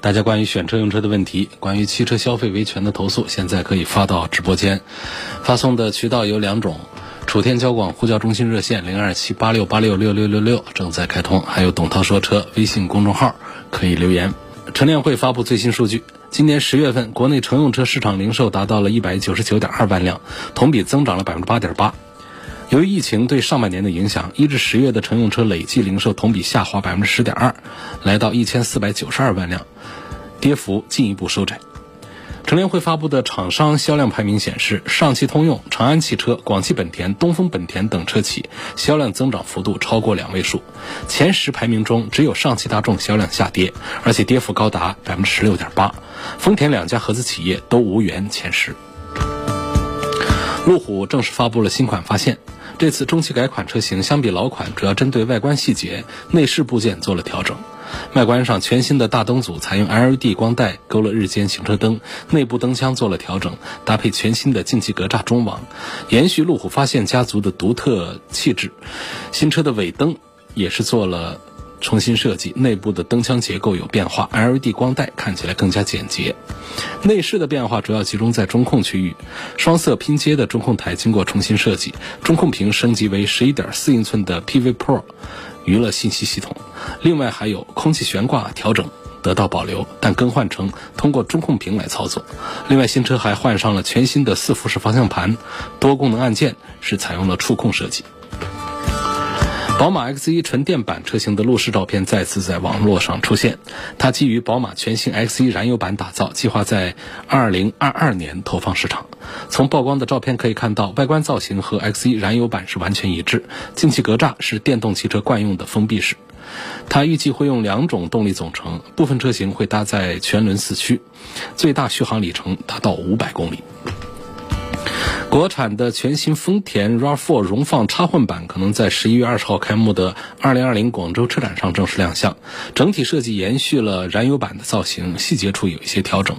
大家关于选车用车的问题，关于汽车消费维权的投诉，现在可以发到直播间。发送的渠道有两种：楚天交广呼叫中心热线零二七八六八六六六六六正在开通，还有董涛说车微信公众号可以留言。乘联会发布最新数据，今年十月份国内乘用车市场零售达到了一百九十九点二万辆，同比增长了百分之八点八。由于疫情对上半年的影响，一至十月的乘用车累计零售同比下滑百分之十点二，来到一千四百九十二万辆，跌幅进一步收窄。乘联会发布的厂商销量排名显示，上汽通用、长安汽车、广汽本田、东风本田等车企销量增长幅度超过两位数。前十排名中，只有上汽大众销量下跌，而且跌幅高达百分之十六点八。丰田两家合资企业都无缘前十。路虎正式发布了新款发现。这次中期改款车型相比老款，主要针对外观细节、内饰部件做了调整。外观上，全新的大灯组采用 LED 光带勾勒日间行车灯，内部灯腔做了调整，搭配全新的进气格栅中网，延续路虎发现家族的独特气质。新车的尾灯也是做了。重新设计内部的灯箱结构有变化，LED 光带看起来更加简洁。内饰的变化主要集中在中控区域，双色拼接的中控台经过重新设计，中控屏升级为11.4英寸的 PV Pro 娱乐信息系统。另外还有空气悬挂调整得到保留，但更换成通过中控屏来操作。另外新车还换上了全新的四辐式方向盘，多功能按键是采用了触控设计。宝马 X1 纯电版车型的路试照片再次在网络上出现，它基于宝马全新 X1 燃油版打造，计划在2022年投放市场。从曝光的照片可以看到，外观造型和 X1 燃油版是完全一致，进气格栅是电动汽车惯用的封闭式。它预计会用两种动力总成，部分车型会搭载全轮四驱，最大续航里程达到500公里。国产的全新丰田 RAV4 荣放插混版可能在十一月二十号开幕的二零二零广州车展上正式亮相。整体设计延续了燃油版的造型，细节处有一些调整。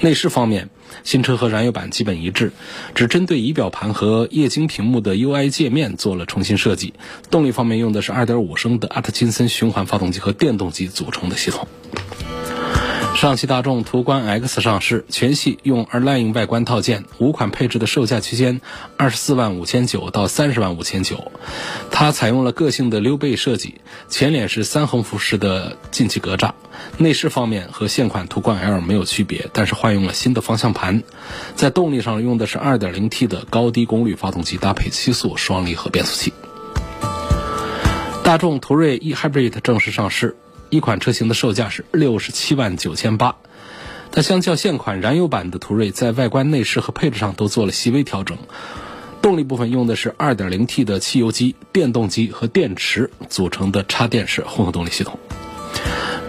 内饰方面，新车和燃油版基本一致，只针对仪表盘和液晶屏幕的 UI 界面做了重新设计。动力方面用的是二点五升的阿特金森循环发动机和电动机组成的系统。上汽大众途观 X 上市，全系用 Align 外观套件，五款配置的售价区间二十四万五千九到三十万五千九。它采用了个性的溜背设计，前脸是三横幅式的进气格栅。内饰方面和现款途观 L 没有区别，但是换用了新的方向盘。在动力上用的是 2.0T 的高低功率发动机，搭配七速双离合变速器。大众途锐 eHybrid 正式上市。一款车型的售价是六十七万九千八，它相较现款燃油版的途锐，在外观、内饰和配置上都做了细微调整。动力部分用的是 2.0T 的汽油机、电动机和电池组成的插电式混合动力系统。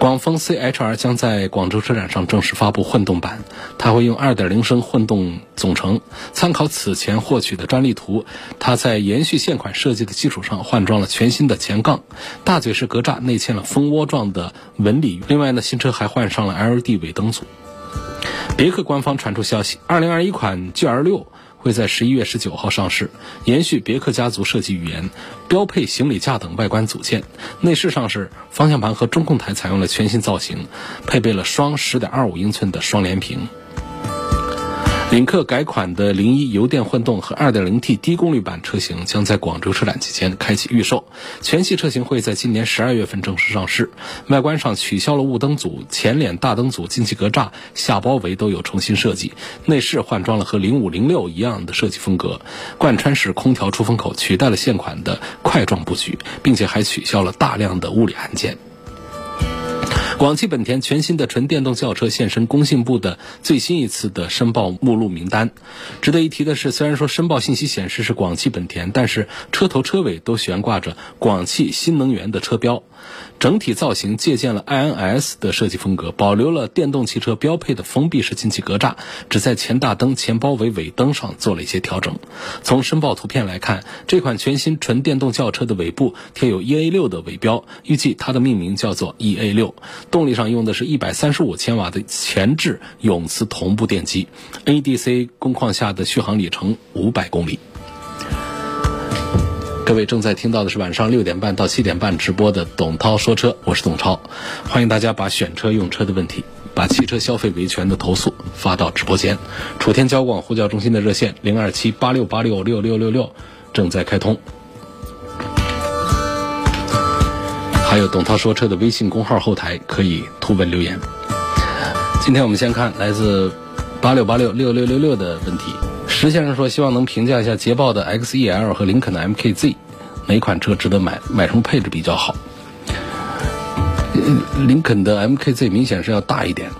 广丰 CHR 将在广州车展上正式发布混动版，它会用2.0升混动总成。参考此前获取的专利图，它在延续现款设计的基础上换装了全新的前杠，大嘴式格栅内嵌了蜂窝状的纹理。另外呢，新车还换上了 LED 尾灯组。别克官方传出消息，2021款 GL6。会在十一月十九号上市，延续别克家族设计语言，标配行李架等外观组件。内饰上是方向盘和中控台采用了全新造型，配备了双十点二五英寸的双联屏。领克改款的零一油电混动和 2.0T 低功率版车型将在广州车展期间开启预售，全系车型会在今年十二月份正式上市。外观上取消了雾灯组、前脸大灯组、进气格栅、下包围都有重新设计，内饰换装了和零五零六一样的设计风格，贯穿式空调出风口取代了现款的块状布局，并且还取消了大量的物理按键。广汽本田全新的纯电动轿车现身工信部的最新一次的申报目录名单。值得一提的是，虽然说申报信息显示是广汽本田，但是车头车尾都悬挂着广汽新能源的车标。整体造型借鉴了 iNS 的设计风格，保留了电动汽车标配的封闭式进气格栅，只在前大灯、前包围尾灯上做了一些调整。从申报图片来看，这款全新纯电动轿车的尾部贴有 EA6 的尾标，预计它的命名叫做 EA6。动力上用的是一百三十五千瓦的前置永磁同步电机，NEDC 工况下的续航里程五百公里。各位正在听到的是晚上六点半到七点半直播的董涛说车，我是董超，欢迎大家把选车用车的问题，把汽车消费维权的投诉发到直播间。楚天交广呼叫中心的热线零二七八六八六六六六六正在开通，还有董涛说车的微信公号后台可以图文留言。今天我们先看来自八六八六六六六六的问题。石先生说：“希望能评价一下捷豹的 XEL 和林肯的 MKZ，哪款车值得买？买什么配置比较好？”林肯的 MKZ 明显是要大一点，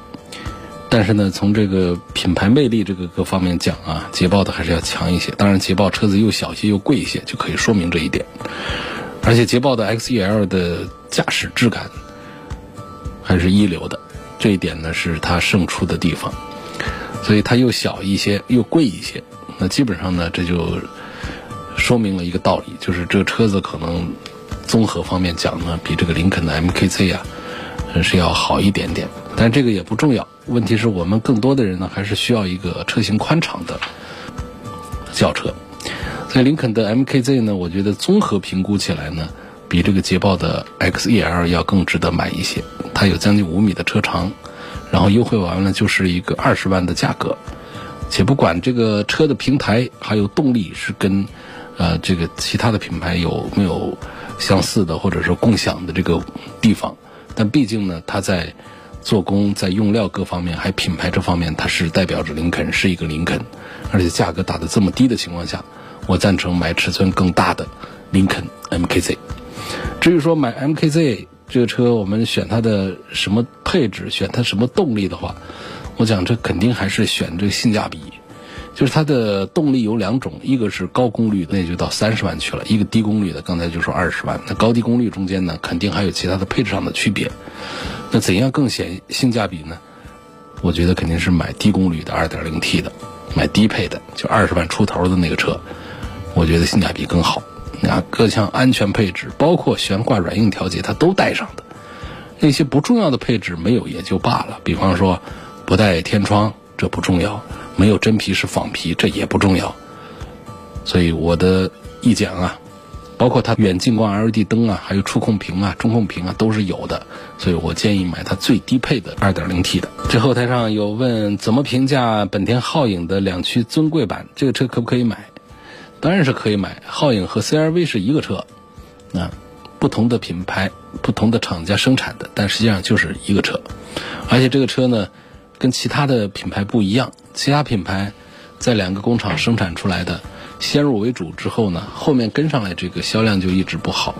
但是呢，从这个品牌魅力这个各方面讲啊，捷豹的还是要强一些。当然，捷豹车子又小些又贵一些，就可以说明这一点。而且捷豹的 XEL 的驾驶质感还是一流的，这一点呢是它胜出的地方。所以它又小一些，又贵一些，那基本上呢，这就说明了一个道理，就是这个车子可能综合方面讲呢，比这个林肯的 MKZ 啊是要好一点点。但这个也不重要，问题是我们更多的人呢，还是需要一个车型宽敞的轿车。所以林肯的 MKZ 呢，我觉得综合评估起来呢，比这个捷豹的 XEL 要更值得买一些。它有将近五米的车长。然后优惠完了就是一个二十万的价格，且不管这个车的平台还有动力是跟，呃，这个其他的品牌有没有相似的或者说共享的这个地方，但毕竟呢，它在做工、在用料各方面，还品牌这方面，它是代表着林肯是一个林肯，而且价格打的这么低的情况下，我赞成买尺寸更大的林肯 MKZ。至于说买 MKZ。这个车我们选它的什么配置，选它什么动力的话，我讲这肯定还是选这个性价比。就是它的动力有两种，一个是高功率，那就到三十万去了；一个低功率的，刚才就说二十万。那高低功率中间呢，肯定还有其他的配置上的区别。那怎样更显性价比呢？我觉得肯定是买低功率的二点零 T 的，买低配的，就二十万出头的那个车，我觉得性价比更好。啊，各项安全配置，包括悬挂软硬调节，它都带上的。那些不重要的配置没有也就罢了，比方说不带天窗，这不重要；没有真皮是仿皮，这也不重要。所以我的意见啊，包括它远近光 LED 灯啊，还有触控屏啊、中控屏啊，都是有的。所以我建议买它最低配的 2.0T 的。这后台上有问怎么评价本田皓影的两驱尊贵版，这个车可不可以买？当然是可以买，皓影和 CRV 是一个车，啊，不同的品牌、不同的厂家生产的，但实际上就是一个车。而且这个车呢，跟其他的品牌不一样，其他品牌在两个工厂生产出来的，先入为主之后呢，后面跟上来这个销量就一直不好。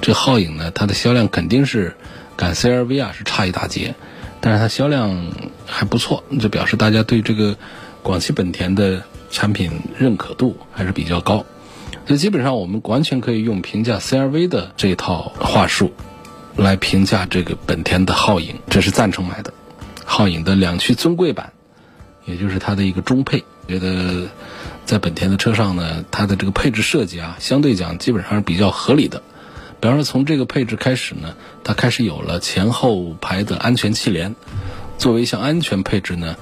这皓影呢，它的销量肯定是赶 CRV 啊是差一大截，但是它销量还不错，就表示大家对这个广汽本田的。产品认可度还是比较高，所以基本上我们完全可以用评价 CRV 的这套话术来评价这个本田的皓影，这是赞成买的。皓影的两驱尊贵版，也就是它的一个中配，觉得在本田的车上呢，它的这个配置设计啊，相对讲基本上是比较合理的。比方说从这个配置开始呢，它开始有了前后排的安全气帘，作为一项安全配置呢，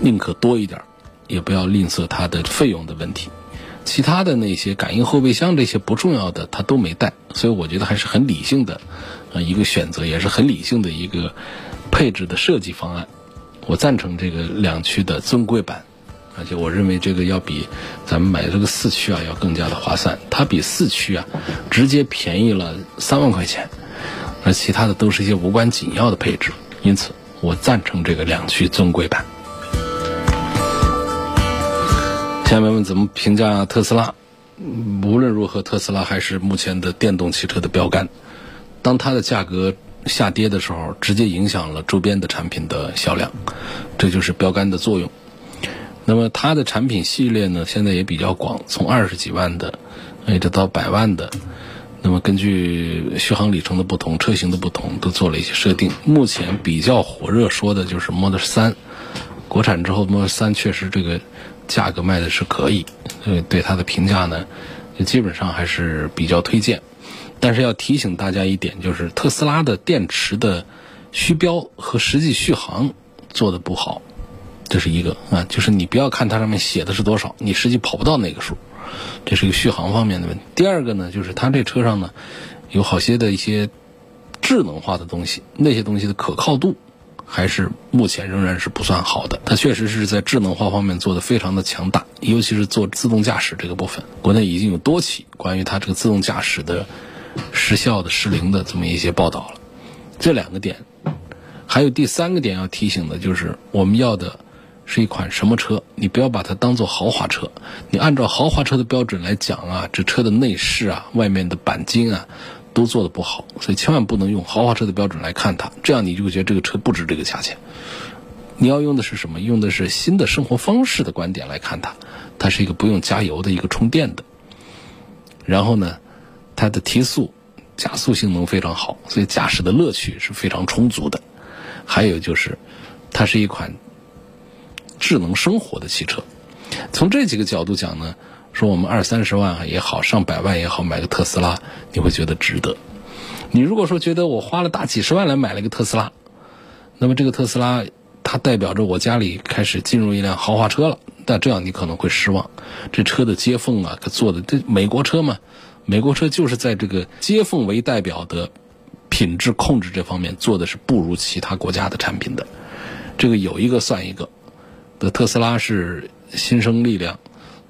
宁可多一点儿。也不要吝啬它的费用的问题，其他的那些感应后备箱这些不重要的它都没带，所以我觉得还是很理性的，呃一个选择也是很理性的一个配置的设计方案。我赞成这个两驱的尊贵版，而且我认为这个要比咱们买这个四驱啊要更加的划算，它比四驱啊直接便宜了三万块钱，而其他的都是一些无关紧要的配置，因此我赞成这个两驱尊贵版。下面问怎么评价特斯拉？无论如何，特斯拉还是目前的电动汽车的标杆。当它的价格下跌的时候，直接影响了周边的产品的销量，这就是标杆的作用。那么它的产品系列呢，现在也比较广，从二十几万的，一直到百万的。那么根据续航里程的不同、车型的不同，都做了一些设定。目前比较火热说的就是 Model 3，国产之后 Model 3确实这个价格卖的是可以，呃，对它的评价呢，就基本上还是比较推荐。但是要提醒大家一点，就是特斯拉的电池的虚标和实际续航做的不好，这是一个啊，就是你不要看它上面写的是多少，你实际跑不到那个数。这是一个续航方面的问题。第二个呢，就是它这车上呢，有好些的一些智能化的东西，那些东西的可靠度还是目前仍然是不算好的。它确实是在智能化方面做的非常的强大，尤其是做自动驾驶这个部分，国内已经有多起关于它这个自动驾驶的失效的失灵的这么一些报道了。这两个点，还有第三个点要提醒的就是我们要的。是一款什么车？你不要把它当做豪华车。你按照豪华车的标准来讲啊，这车的内饰啊、外面的钣金啊，都做的不好，所以千万不能用豪华车的标准来看它。这样你就会觉得这个车不值这个价钱。你要用的是什么？用的是新的生活方式的观点来看它。它是一个不用加油的一个充电的。然后呢，它的提速、加速性能非常好，所以驾驶的乐趣是非常充足的。还有就是，它是一款。智能生活的汽车，从这几个角度讲呢，说我们二三十万也好，上百万也好，买个特斯拉，你会觉得值得。你如果说觉得我花了大几十万来买了一个特斯拉，那么这个特斯拉它代表着我家里开始进入一辆豪华车了，但这样你可能会失望。这车的接缝啊，可做的这美国车嘛，美国车就是在这个接缝为代表的品质控制这方面做的是不如其他国家的产品的。这个有一个算一个。的特斯拉是新生力量，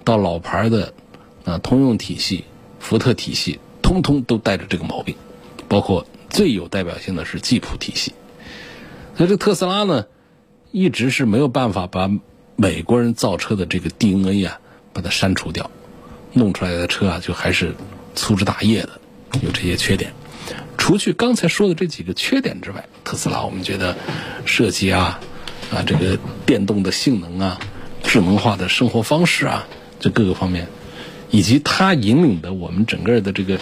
到老牌的啊通用体系、福特体系，通通都带着这个毛病，包括最有代表性的是吉普体系。所以这特斯拉呢，一直是没有办法把美国人造车的这个 DNA 啊，把它删除掉，弄出来的车啊，就还是粗枝大叶的，有这些缺点。除去刚才说的这几个缺点之外，特斯拉我们觉得设计啊。啊，这个电动的性能啊，智能化的生活方式啊，这各个方面，以及它引领的我们整个的这个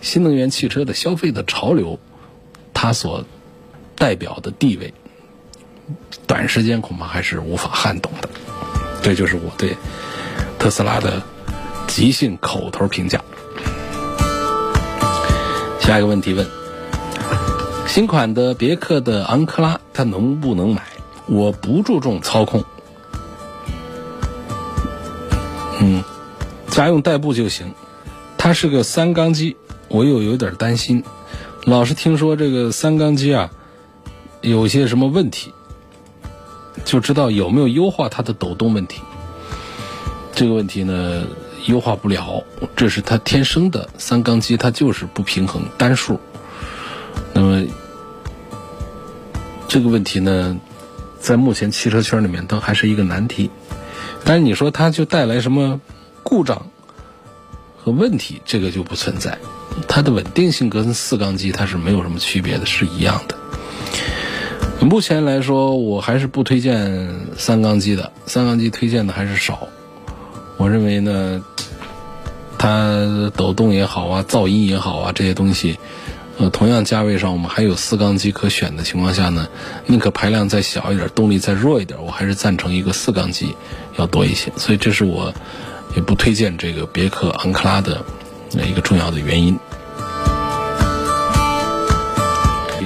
新能源汽车的消费的潮流，它所代表的地位，短时间恐怕还是无法撼动的。这就是我对特斯拉的即兴口头评价。下一个问题问：新款的别克的昂克拉，它能不能买？我不注重操控，家用代步就行。它是个三缸机，我又有点担心。老是听说这个三缸机啊，有些什么问题，就知道有没有优化它的抖动问题。这个问题呢，优化不了，这是它天生的三缸机，它就是不平衡单数。那么这个问题呢？在目前汽车圈里面都还是一个难题，但是你说它就带来什么故障和问题，这个就不存在。它的稳定性跟四缸机它是没有什么区别的，是一样的。目前来说，我还是不推荐三缸机的，三缸机推荐的还是少。我认为呢，它抖动也好啊，噪音也好啊，这些东西。呃，同样价位上，我们还有四缸机可选的情况下呢，宁可排量再小一点，动力再弱一点，我还是赞成一个四缸机要多一些。所以这是我也不推荐这个别克昂克拉的一个重要的原因。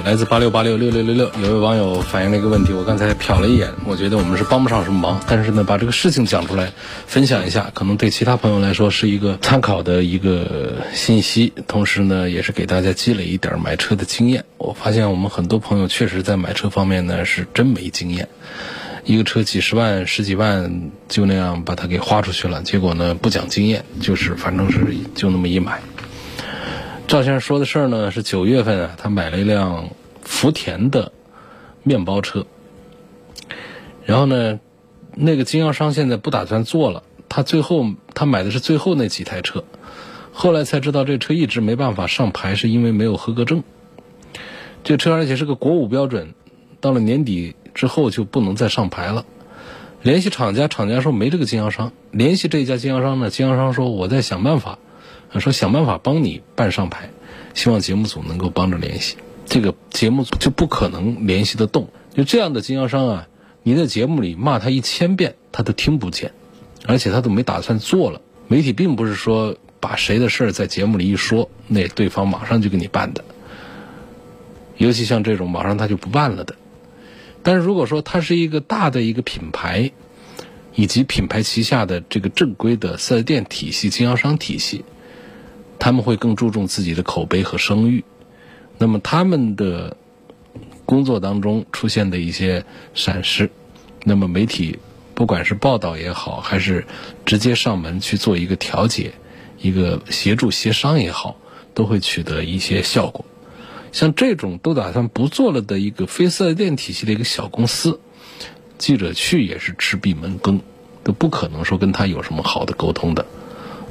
来自八六八六六六六六，有位网友反映了一个问题，我刚才瞟了一眼，我觉得我们是帮不上什么忙，但是呢，把这个事情讲出来，分享一下，可能对其他朋友来说是一个参考的一个信息，同时呢，也是给大家积累一点买车的经验。我发现我们很多朋友确实在买车方面呢是真没经验，一个车几十万、十几万就那样把它给花出去了，结果呢不讲经验，就是反正是就那么一买。赵先生说的事儿呢，是九月份啊，他买了一辆福田的面包车，然后呢，那个经销商现在不打算做了，他最后他买的是最后那几台车，后来才知道这车一直没办法上牌，是因为没有合格证。这车而且是个国五标准，到了年底之后就不能再上牌了。联系厂家，厂家说没这个经销商。联系这家经销商呢，经销商说我在想办法，说想办法帮你办上牌，希望节目组能够帮着联系。这个节目组就不可能联系得动。就这样的经销商啊，你在节目里骂他一千遍，他都听不见，而且他都没打算做了。媒体并不是说把谁的事儿在节目里一说，那对方马上就给你办的。尤其像这种马上他就不办了的。但是如果说它是一个大的一个品牌，以及品牌旗下的这个正规的四 S 店体系、经销商体系，他们会更注重自己的口碑和声誉。那么他们的工作当中出现的一些闪失，那么媒体不管是报道也好，还是直接上门去做一个调解、一个协助协商也好，都会取得一些效果。像这种都打算不做了的一个非四 S 店体系的一个小公司，记者去也是吃闭门羹，都不可能说跟他有什么好的沟通的。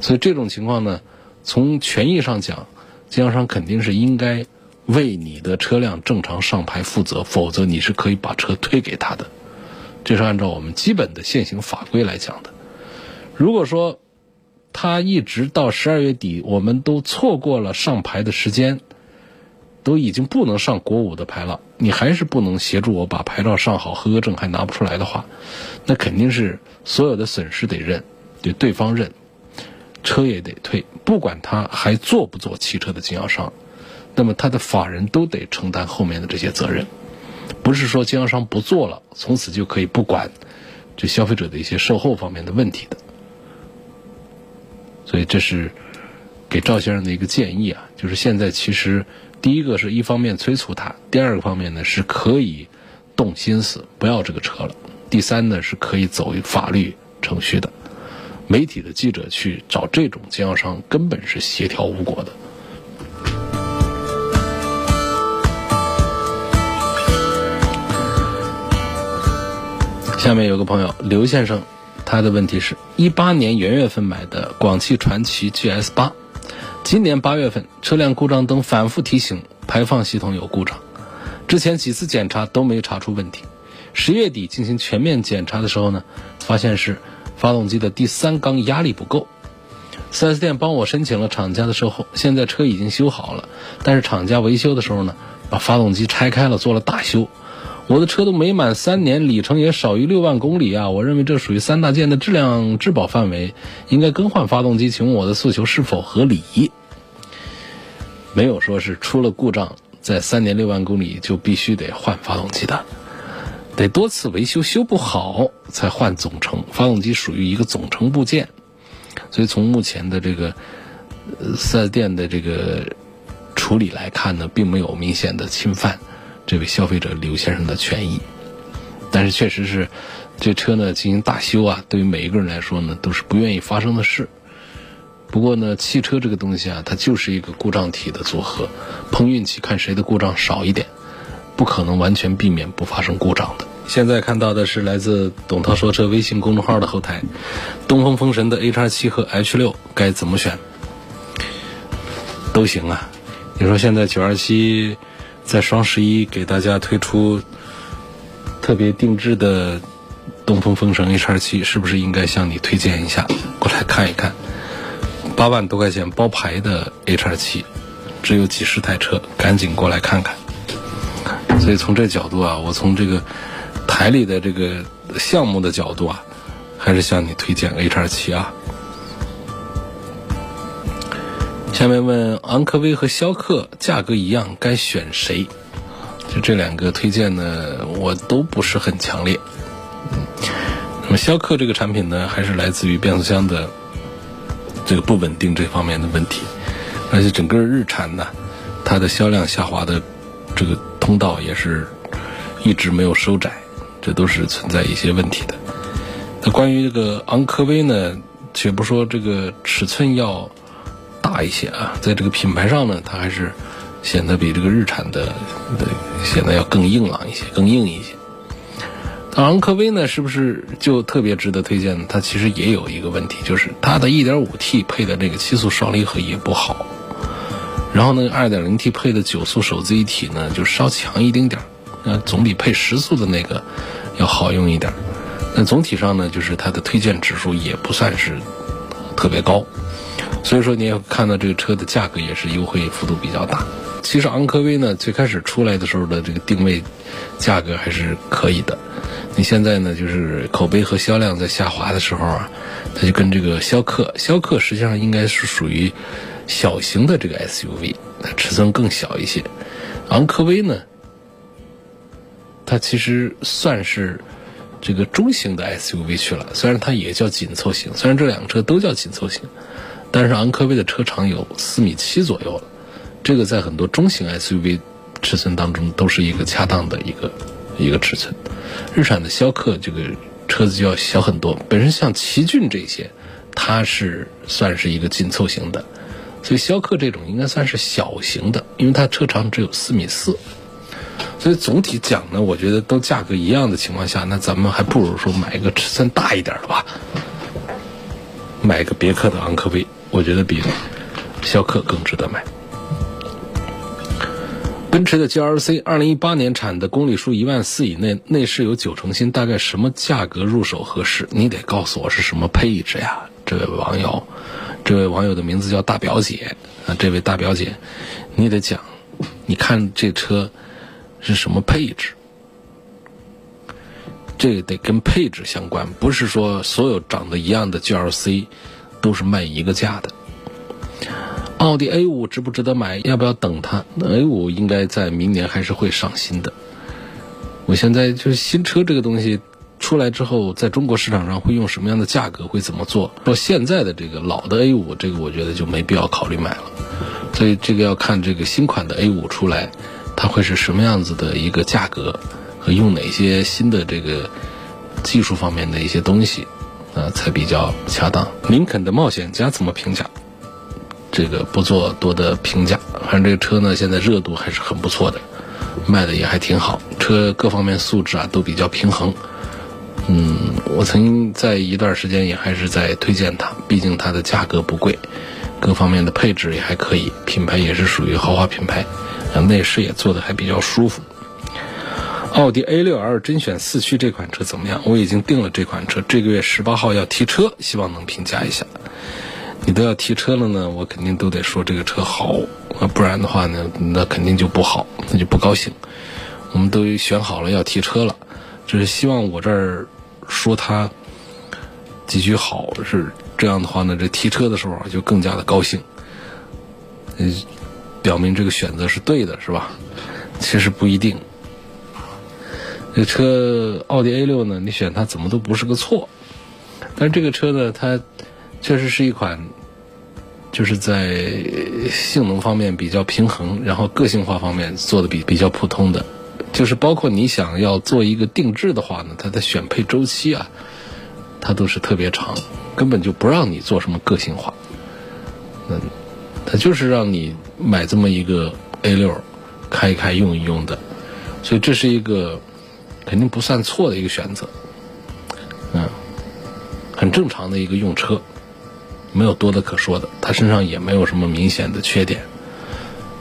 所以这种情况呢，从权益上讲，经销商肯定是应该为你的车辆正常上牌负责，否则你是可以把车退给他的。这是按照我们基本的现行法规来讲的。如果说他一直到十二月底，我们都错过了上牌的时间。都已经不能上国五的牌了，你还是不能协助我把牌照上好，合格证还拿不出来的话，那肯定是所有的损失得认，得对方认，车也得退，不管他还做不做汽车的经销商，那么他的法人都得承担后面的这些责任，不是说经销商不做了，从此就可以不管这消费者的一些售后方面的问题的。所以这是给赵先生的一个建议啊，就是现在其实。第一个是一方面催促他，第二个方面呢是可以动心思不要这个车了。第三呢是可以走法律程序的。媒体的记者去找这种经销商，根本是协调无果的。下面有个朋友刘先生，他的问题是：一八年元月份买的广汽传祺 GS 八。今年八月份，车辆故障灯反复提醒排放系统有故障，之前几次检查都没查出问题。十月底进行全面检查的时候呢，发现是发动机的第三缸压力不够。4S 店帮我申请了厂家的售后，现在车已经修好了，但是厂家维修的时候呢，把发动机拆开了做了大修。我的车都没满三年，里程也少于六万公里啊！我认为这属于三大件的质量质保范围，应该更换发动机。请问我的诉求是否合理？没有说是出了故障，在三年六万公里就必须得换发动机的，得多次维修修不好才换总成。发动机属于一个总成部件，所以从目前的这个四 S 店的这个处理来看呢，并没有明显的侵犯。这位消费者刘先生的权益，但是确实是，这车呢进行大修啊，对于每一个人来说呢，都是不愿意发生的事。不过呢，汽车这个东西啊，它就是一个故障体的组合，碰运气，看谁的故障少一点，不可能完全避免不发生故障的。现在看到的是来自董涛说车微信公众号的后台，东风风神的 H 七和 H 六该怎么选？都行啊。你说现在九二七。在双十一给大家推出特别定制的东风风神 H27，是不是应该向你推荐一下，过来看一看？八万多块钱包牌的 H27，只有几十台车，赶紧过来看看。所以从这角度啊，我从这个台里的这个项目的角度啊，还是向你推荐 H27 啊。下面问昂科威和逍客价格一样，该选谁？就这两个推荐呢，我都不是很强烈。那么逍客这个产品呢，还是来自于变速箱的这个不稳定这方面的问题，而且整个日产呢，它的销量下滑的这个通道也是一直没有收窄，这都是存在一些问题的。那关于这个昂科威呢，且不说这个尺寸要。大一些啊，在这个品牌上呢，它还是显得比这个日产的显得要更硬朗一些，更硬一些。昂科威呢，是不是就特别值得推荐呢？它其实也有一个问题，就是它的 1.5T 配的这个七速双离合也不好，然后呢，2.0T 配的九速手自一体呢，就稍强一丁点儿，那总比配十速的那个要好用一点。那总体上呢，就是它的推荐指数也不算是特别高，所以说你也看到这个车的价格也是优惠幅度比较大。其实昂科威呢，最开始出来的时候的这个定位价格还是可以的。你现在呢，就是口碑和销量在下滑的时候啊，它就跟这个逍客，逍客实际上应该是属于小型的这个 SUV，它尺寸更小一些。昂科威呢，它其实算是。这个中型的 SUV 去了，虽然它也叫紧凑型，虽然这两个车都叫紧凑型，但是昂科威的车长有四米七左右了，这个在很多中型 SUV 尺寸当中都是一个恰当的一个一个尺寸。日产的逍客这个车子就要小很多，本身像奇骏这些，它是算是一个紧凑型的，所以逍客这种应该算是小型的，因为它车长只有四米四。所以总体讲呢，我觉得都价格一样的情况下，那咱们还不如说买一个尺寸大一点的吧，买个别克的昂科威，我觉得比逍客更值得买。奔驰的 GLC 二零一八年产的，公里数一万四以内，内饰有九成新，大概什么价格入手合适？你得告诉我是什么配置呀，这位网友。这位网友的名字叫大表姐啊，这位大表姐，你得讲，你看这车。是什么配置？这个得跟配置相关，不是说所有长得一样的 GLC 都是卖一个价的。奥迪 A 五值不值得买？要不要等它？A 五应该在明年还是会上新的。我现在就是新车这个东西出来之后，在中国市场上会用什么样的价格？会怎么做？说现在的这个老的 A 五，这个我觉得就没必要考虑买了。所以这个要看这个新款的 A 五出来。它会是什么样子的一个价格，和用哪些新的这个技术方面的一些东西，呃，才比较恰当？林肯的冒险家怎么评价？这个不做多的评价，反正这个车呢，现在热度还是很不错的，卖的也还挺好，车各方面素质啊都比较平衡。嗯，我曾经在一段时间也还是在推荐它，毕竟它的价格不贵，各方面的配置也还可以，品牌也是属于豪华品牌。啊内饰也做的还比较舒服。奥迪 A6L 甄选四驱这款车怎么样？我已经订了这款车，这个月十八号要提车，希望能评价一下。你都要提车了呢，我肯定都得说这个车好，不然的话呢，那肯定就不好，那就不高兴。我们都选好了要提车了，就是希望我这儿说它几句好，是这样的话呢，这提车的时候就更加的高兴。嗯。表明这个选择是对的，是吧？其实不一定。这车奥迪 A 六呢，你选它怎么都不是个错。但是这个车呢，它确实是一款，就是在性能方面比较平衡，然后个性化方面做的比比较普通的。就是包括你想要做一个定制的话呢，它的选配周期啊，它都是特别长，根本就不让你做什么个性化。嗯。它就是让你买这么一个 A 六，开一开用一用的，所以这是一个肯定不算错的一个选择，嗯，很正常的一个用车，没有多的可说的，它身上也没有什么明显的缺点，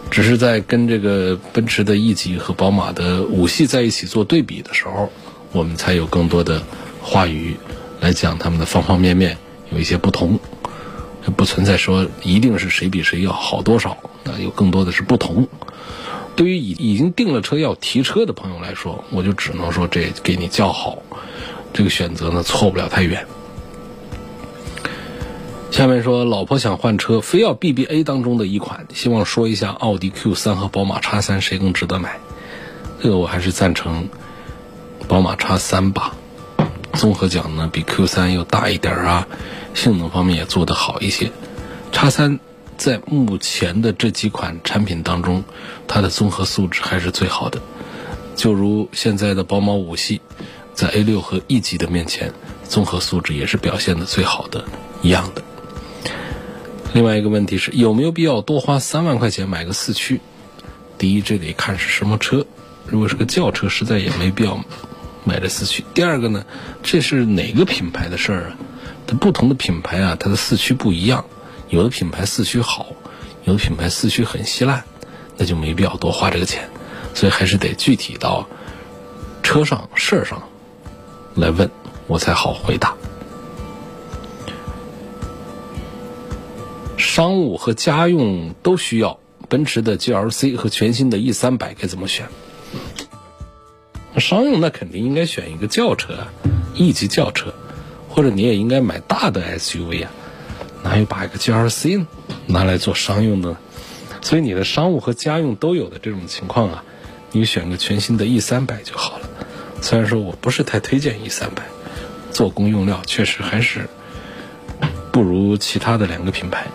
只是在跟这个奔驰的 E 级和宝马的五系在一起做对比的时候，我们才有更多的话语来讲他们的方方面面有一些不同。不存在说一定是谁比谁要好多少，那有更多的是不同。对于已已经订了车要提车的朋友来说，我就只能说这给你叫好，这个选择呢错不了太远。下面说老婆想换车，非要 BBA 当中的一款，希望说一下奥迪 Q 三和宝马 X 三谁更值得买？这个我还是赞成宝马 X 三吧。综合讲呢，比 Q 三要大一点啊。性能方面也做得好一些，叉三在目前的这几款产品当中，它的综合素质还是最好的。就如现在的宝马五系，在 A 六和 E 级的面前，综合素质也是表现的最好的一样的。另外一个问题是，有没有必要多花三万块钱买个四驱？第一，这得看是什么车，如果是个轿车，实在也没必要买这四驱。第二个呢，这是哪个品牌的事儿啊？它不同的品牌啊，它的四驱不一样，有的品牌四驱好，有的品牌四驱很稀烂，那就没必要多花这个钱。所以还是得具体到车上事儿上来问，我才好回答。商务和家用都需要奔驰的 GLC 和全新的 E 三百该怎么选？商用那肯定应该选一个轿车啊，E 级轿车，或者你也应该买大的 SUV 啊，哪有把一个 GLC 拿来做商用的？所以你的商务和家用都有的这种情况啊，你选个全新的 E 三百就好了。虽然说我不是太推荐 E 三百，做工用料确实还是不如其他的两个品牌。